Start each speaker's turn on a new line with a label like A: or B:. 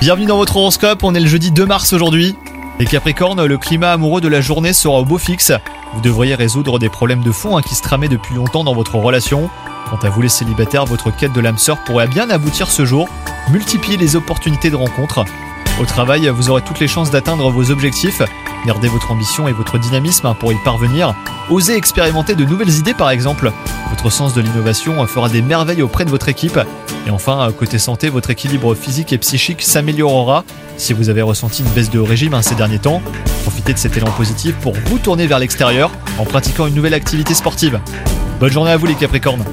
A: Bienvenue dans votre horoscope, on est le jeudi 2 mars aujourd'hui. Les Capricornes, le climat amoureux de la journée sera au beau fixe. Vous devriez résoudre des problèmes de fond hein, qui se tramaient depuis longtemps dans votre relation. Quant à vous les célibataires, votre quête de l'âme sœur pourrait bien aboutir ce jour. Multipliez les opportunités de rencontre. Au travail, vous aurez toutes les chances d'atteindre vos objectifs. Gardez votre ambition et votre dynamisme hein, pour y parvenir. Osez expérimenter de nouvelles idées par exemple. Votre sens de l'innovation fera des merveilles auprès de votre équipe. Et enfin, côté santé, votre équilibre physique et psychique s'améliorera. Si vous avez ressenti une baisse de régime hein, ces derniers temps, profitez de cet élan positif pour vous tourner vers l'extérieur en pratiquant une nouvelle activité sportive. Bonne journée à vous les Capricornes